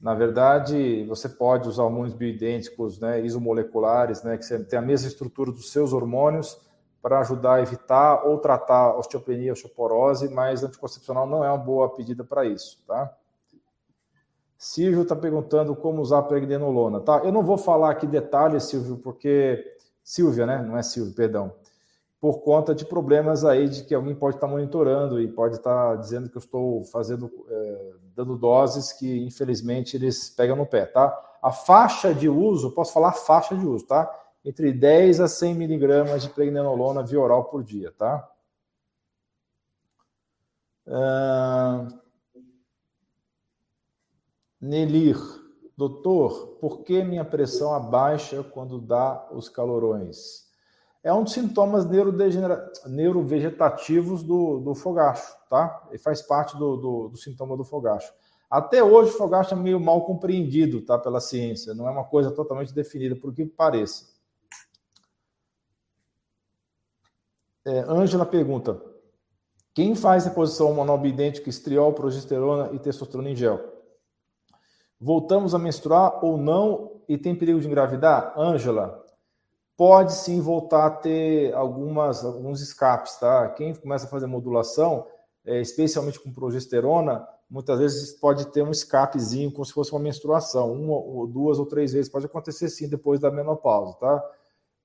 Na verdade, você pode usar hormônios bioidênticos, né, isomoleculares, né, que tem a mesma estrutura dos seus hormônios, para ajudar a evitar ou tratar osteopenia, osteoporose, mas anticoncepcional não é uma boa pedida para isso, tá? Silvio está perguntando como usar pregnenolona, tá? Eu não vou falar aqui detalhes, Silvio, porque Silvia, né? Não é Silvia, perdão. Por conta de problemas aí de que alguém pode estar monitorando e pode estar dizendo que eu estou fazendo, é, dando doses que infelizmente eles pegam no pé, tá? A faixa de uso, posso falar faixa de uso, tá? Entre 10 a 100 miligramas de pregnenolona via oral por dia, tá? Uh... Nelir, Doutor, por que minha pressão abaixa quando dá os calorões? É um dos sintomas neurovegetativos do, do fogacho, tá? E faz parte do, do, do sintoma do fogacho. Até hoje, o fogacho é meio mal compreendido, tá? Pela ciência. Não é uma coisa totalmente definida, por que pareça. É, Ângela pergunta: quem faz reposição monobidêntica estriol, progesterona e testosterona em gel? Voltamos a menstruar ou não e tem perigo de engravidar? Ângela, pode sim voltar a ter algumas, alguns escapes, tá? Quem começa a fazer modulação, é, especialmente com progesterona, muitas vezes pode ter um escapezinho, como se fosse uma menstruação, uma ou duas ou três vezes, pode acontecer sim depois da menopausa, tá?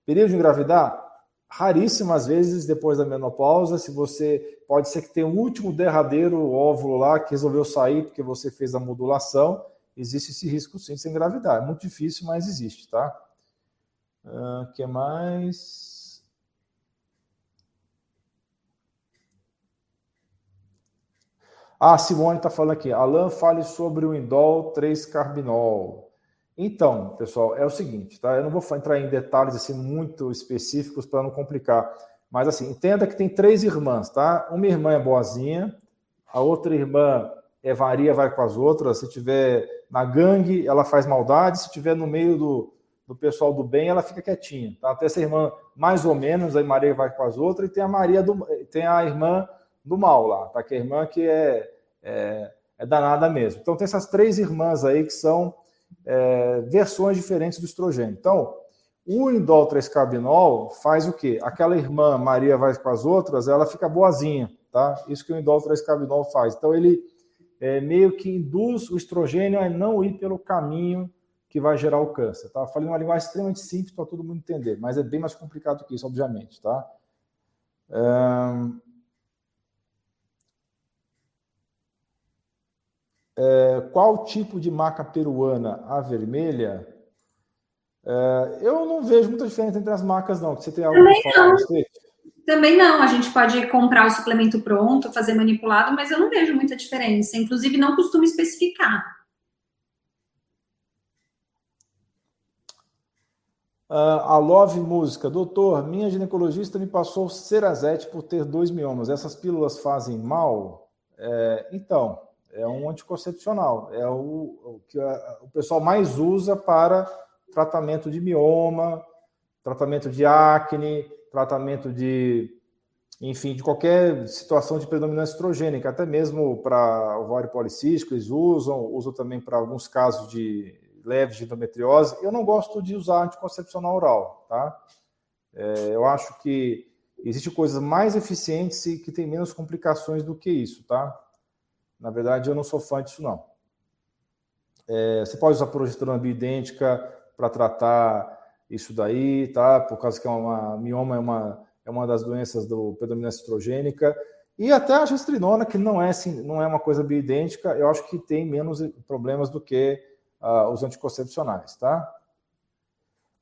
Período de engravidar? Raríssimas vezes depois da menopausa, se você pode ser que tenha o último derradeiro óvulo lá que resolveu sair porque você fez a modulação, existe esse risco sim de se engravidar. É muito difícil, mas existe, tá? O uh, que mais? Ah, Simone está falando aqui. Alan, fale sobre o indol 3-carbinol. Então, pessoal, é o seguinte, tá? Eu não vou entrar em detalhes assim muito específicos para não complicar, mas assim, entenda que tem três irmãs, tá? Uma irmã é boazinha, a outra irmã é, varia, vai com as outras. Se tiver na gangue, ela faz maldade. Se tiver no meio do, do pessoal do bem, ela fica quietinha. Tá? Até essa irmã, mais ou menos, aí Maria vai com as outras. E tem a Maria do, tem a irmã do mal lá, tá? Que é a irmã que é, é, é danada mesmo. Então tem essas três irmãs aí que são é, versões diferentes do estrogênio. Então, o indol 3-carbinol faz o quê? Aquela irmã Maria vai com as outras, ela fica boazinha, tá? Isso que o indol 3-carbinol faz. Então ele é, meio que induz o estrogênio a não ir pelo caminho que vai gerar o câncer, tá? Falei uma linguagem extremamente simples para todo mundo entender, mas é bem mais complicado que isso, obviamente, tá? É, qual tipo de maca peruana? A vermelha? É, eu não vejo muita diferença entre as macas, não. Você tem algo Também não. Também não, a gente pode comprar o suplemento pronto, fazer manipulado, mas eu não vejo muita diferença. Inclusive, não costumo especificar. Uh, a Love Música, doutor, minha ginecologista me passou Cerazete por ter dois miomas. Essas pílulas fazem mal? É, então, é um anticoncepcional. É o, o que a, o pessoal mais usa para tratamento de mioma, tratamento de acne, tratamento de, enfim, de qualquer situação de predominância estrogênica, até mesmo para ovário policístico, eles usam, usam também para alguns casos de leves de endometriose. Eu não gosto de usar anticoncepcional oral, tá? É, eu acho que existem coisas mais eficientes e que têm menos complicações do que isso, tá? Na verdade, eu não sou fã disso, não. É, você pode usar progesterona bioidêntica para tratar isso daí, tá? Por causa que é uma mioma é uma é uma das doenças do predominância estrogênica. E até a gestrinona, que não é, assim, não é uma coisa bioidêntica, eu acho que tem menos problemas do que uh, os anticoncepcionais, tá?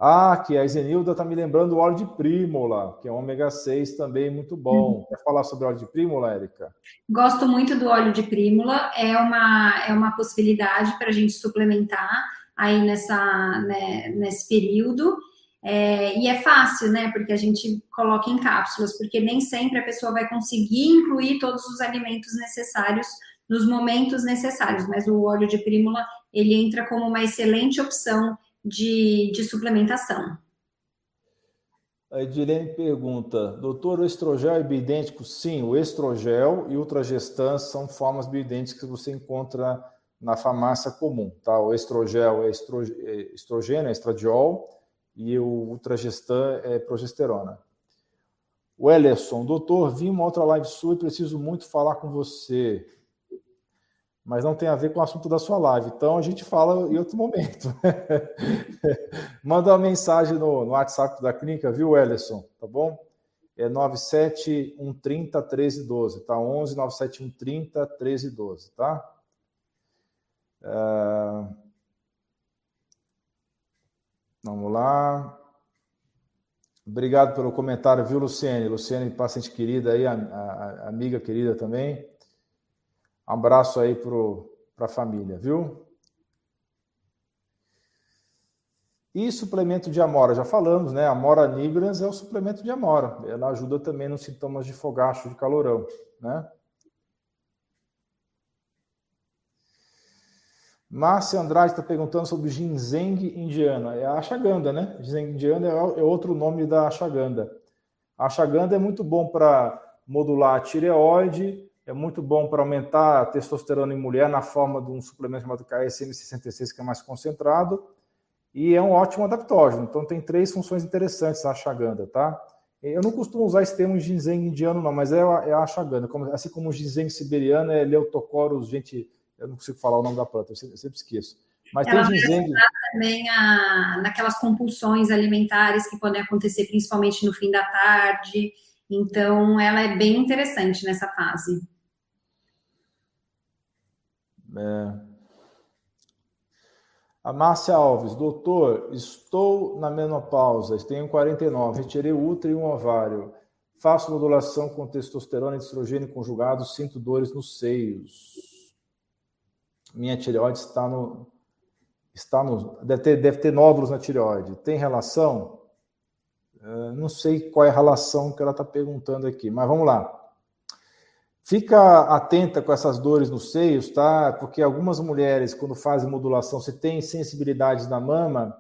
Ah, que a Isenilda está me lembrando o óleo de prímula, que é um ômega 6 também muito bom. Uhum. Quer falar sobre óleo de prímula, Érica? Gosto muito do óleo de prímula, é uma, é uma possibilidade para a gente suplementar aí nessa, né, nesse período. É, e é fácil, né? Porque a gente coloca em cápsulas, porque nem sempre a pessoa vai conseguir incluir todos os alimentos necessários nos momentos necessários, mas o óleo de prímula ele entra como uma excelente opção de, de suplementação. A Edilene pergunta, doutor, o estrogel é bioidêntico? Sim, o estrogel e o ultragestan são formas bioidênticas que você encontra na farmácia comum, tá? O estrogel é, é estrogênio, é estradiol, e o ultragestan é progesterona. O Ellerson, doutor, vi uma outra live sua e preciso muito falar com você mas não tem a ver com o assunto da sua live. Então a gente fala em outro momento. <laughs> Manda uma mensagem no, no, WhatsApp da clínica, viu, Ellison? Tá bom? É 97130 1312, tá? 11 97130 1312, tá? É... Vamos lá. Obrigado pelo comentário, viu, Luciene? Luciene, paciente querida aí, a, a, a amiga querida também. Um abraço aí para a família, viu? E suplemento de amora, já falamos, né? Amora nigrans é o suplemento de amora. Ela ajuda também nos sintomas de fogacho, de calorão, né? Márcia Andrade está perguntando sobre ginseng indiana. É a ashwagandha, né? Ginseng indiana é, é outro nome da ashwagandha. A ashwagandha é muito bom para modular a tireoide, é muito bom para aumentar a testosterona em mulher na forma de um suplemento chamado KSM66, que é mais concentrado, e é um ótimo adaptógeno. Então tem três funções interessantes a ashwagandha, tá? Eu não costumo usar esse termo ginseng indiano, não, mas é a, é assim como o ginseng siberiano é Leutocorus, gente, eu não consigo falar o nome da planta, eu sempre, eu sempre esqueço. Mas Ela tem ginseng... também a, naquelas compulsões alimentares que podem acontecer principalmente no fim da tarde, então ela é bem interessante nessa fase. É. A Márcia Alves, doutor, estou na menopausa, tenho 49, retirei o útero e um ovário. Faço modulação com testosterona e estrogênio conjugado, sinto dores nos seios. Minha tireoide está no. Está no deve, ter, deve ter nódulos na tireoide. Tem relação? Uh, não sei qual é a relação que ela está perguntando aqui, mas vamos lá. Fica atenta com essas dores nos seios, tá? Porque algumas mulheres, quando fazem modulação, se tem sensibilidade na mama,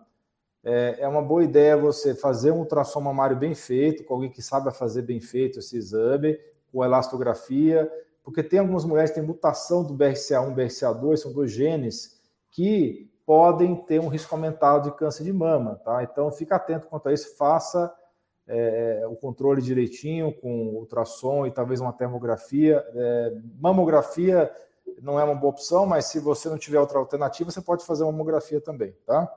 é, é, uma boa ideia você fazer um ultrassom mamário bem feito, com alguém que saiba fazer bem feito esse exame, com elastografia, porque tem algumas mulheres que têm mutação do BRCA1 BRCA2, são dois genes, que podem ter um risco aumentado de câncer de mama, tá? Então, fica atento quanto a isso, faça é, o controle direitinho com ultrassom e talvez uma termografia. É, mamografia não é uma boa opção, mas se você não tiver outra alternativa, você pode fazer mamografia também, tá?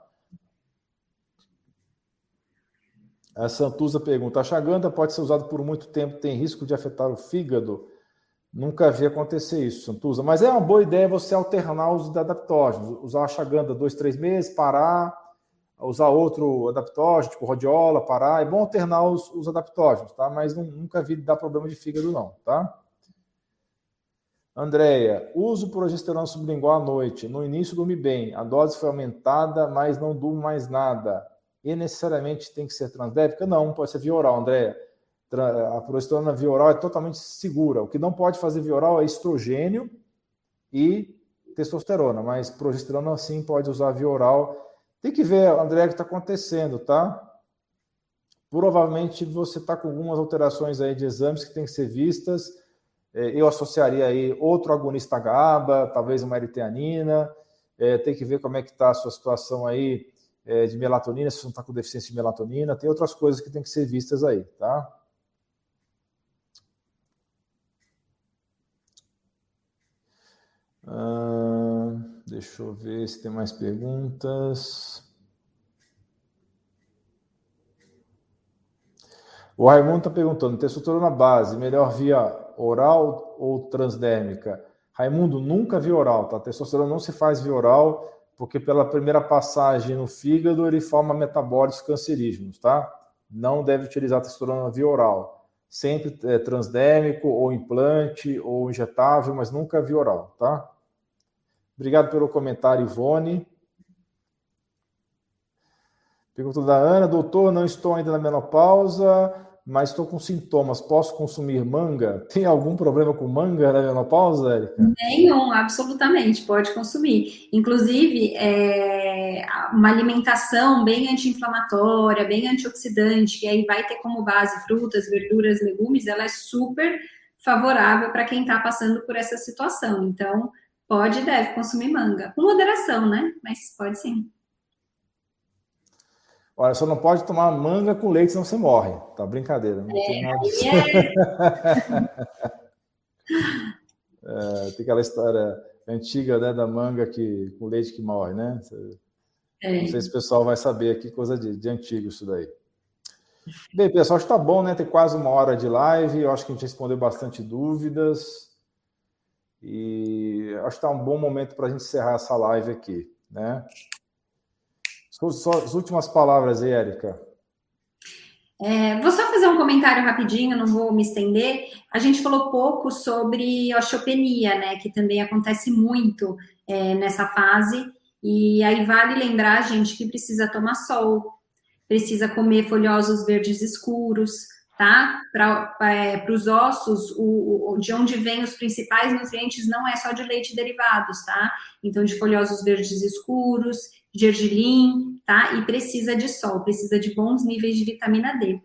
A Santuza pergunta: a chaganda pode ser usada por muito tempo, tem risco de afetar o fígado? Nunca vi acontecer isso, Santuza. Mas é uma boa ideia você alternar os adaptógenos, usar a chaganda dois, três meses, parar, usar outro adaptógeno, tipo rodiola, parar. É bom alternar os, os adaptógenos, tá? Mas não, nunca vi dar problema de fígado, não, tá? Andréia, uso progesterona sublingual à noite. No início dormi bem. A dose foi aumentada, mas não durmo mais nada. E necessariamente tem que ser transdébica? Não, pode ser via oral, Andréia. A progesterona via oral é totalmente segura. O que não pode fazer via oral é estrogênio e testosterona, mas progesterona sim pode usar via oral tem que ver, André, o que está acontecendo, tá? Provavelmente você está com algumas alterações aí de exames que têm que ser vistas. É, eu associaria aí outro agonista GABA, talvez uma eriteanina. É, tem que ver como é que está a sua situação aí é, de melatonina, se você não está com deficiência de melatonina. Tem outras coisas que tem que ser vistas aí, tá? Ah... Deixa eu ver se tem mais perguntas. O Raimundo está perguntando: testosterona base, melhor via oral ou transdérmica? Raimundo, nunca via oral, tá? Testosterona não se faz via oral, porque pela primeira passagem no fígado ele forma metabólicos cancerígenos, tá? Não deve utilizar testosterona via oral. Sempre é, transdérmico, ou implante, ou injetável, mas nunca via oral, tá? Obrigado pelo comentário, Ivone. Pergunta da Ana, doutor, não estou ainda na menopausa, mas estou com sintomas. Posso consumir manga? <laughs> Tem algum problema com manga na menopausa, Érica? Nenhum, absolutamente, pode consumir. Inclusive, é, uma alimentação bem anti-inflamatória, bem antioxidante, que aí vai ter como base frutas, verduras, legumes, ela é super favorável para quem está passando por essa situação. Então, pode e deve consumir manga. Com moderação, né? Mas pode sim. Olha, só não pode tomar manga com leite, senão você morre. Tá brincadeira. Não é, tem nada disso. É... <laughs> é, tem aquela história antiga né, da manga que, com leite que morre, né? É. Não sei se o pessoal vai saber aqui, coisa de, de antigo isso daí. Bem, pessoal, acho que tá bom, né? Tem quase uma hora de live. Eu acho que a gente respondeu bastante dúvidas. E acho que está um bom momento para a gente encerrar essa live aqui, né? As últimas palavras aí, Érica. É, vou só fazer um comentário rapidinho, não vou me estender. A gente falou pouco sobre osteopenia, né? Que também acontece muito é, nessa fase. E aí vale lembrar, gente, que precisa tomar sol, precisa comer folhosos verdes escuros, tá? Para é, os ossos, o, o, de onde vêm os principais nutrientes não é só de leite derivados, tá? Então, de folhosos verdes escuros, gergelim, tá? E precisa de sol, precisa de bons níveis de vitamina D,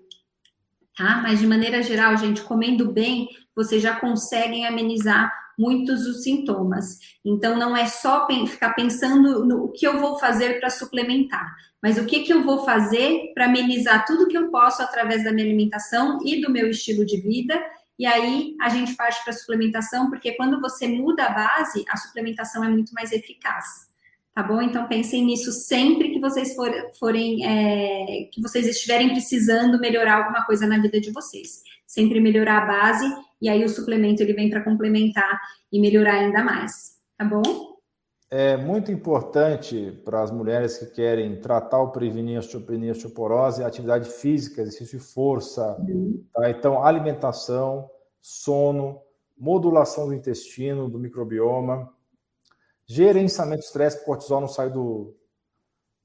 tá? Mas de maneira geral, gente, comendo bem, vocês já conseguem amenizar muitos os sintomas. Então, não é só ficar pensando no que eu vou fazer para suplementar, mas o que, que eu vou fazer para amenizar tudo que eu posso através da minha alimentação e do meu estilo de vida. E aí a gente parte para a suplementação, porque quando você muda a base, a suplementação é muito mais eficaz tá bom? Então pensem nisso sempre que vocês for, forem, é, que vocês estiverem precisando melhorar alguma coisa na vida de vocês. Sempre melhorar a base e aí o suplemento ele vem para complementar e melhorar ainda mais, tá bom? É muito importante para as mulheres que querem tratar ou prevenir a osteopenia, a osteoporose, atividade física, exercício de força, uhum. tá? Então, alimentação, sono, modulação do intestino, do microbioma, Gerenciamento de estresse, cortisol não sai do,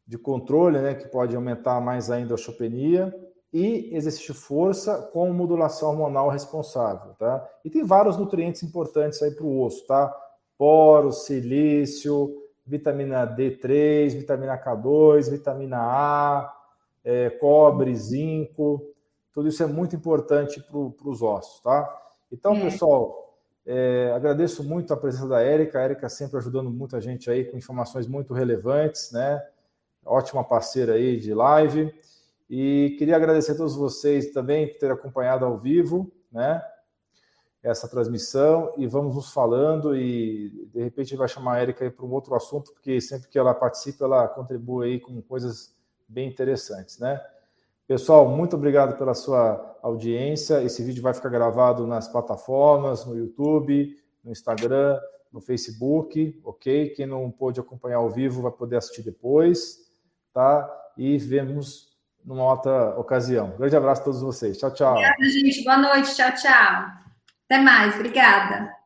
de controle, né, que pode aumentar mais ainda a osteopenia, e exercício força com modulação hormonal responsável, tá? E tem vários nutrientes importantes aí para o osso, tá? Poro, silício, vitamina D3, vitamina K2, vitamina A, é, cobre, zinco, tudo isso é muito importante para os ossos, tá? Então, é. pessoal, é, agradeço muito a presença da Érica, a Érica sempre ajudando muita gente aí com informações muito relevantes, né? Ótima parceira aí de live. E queria agradecer a todos vocês também por terem acompanhado ao vivo, né? Essa transmissão e vamos nos falando e de repente vai chamar a aí para um outro assunto, porque sempre que ela participa, ela contribui aí com coisas bem interessantes, né? Pessoal, muito obrigado pela sua audiência. Esse vídeo vai ficar gravado nas plataformas, no YouTube, no Instagram, no Facebook, ok? Quem não pôde acompanhar ao vivo vai poder assistir depois, tá? E vemos numa outra ocasião. grande abraço a todos vocês. Tchau, tchau. Obrigada, gente. Boa noite. Tchau, tchau. Até mais. Obrigada.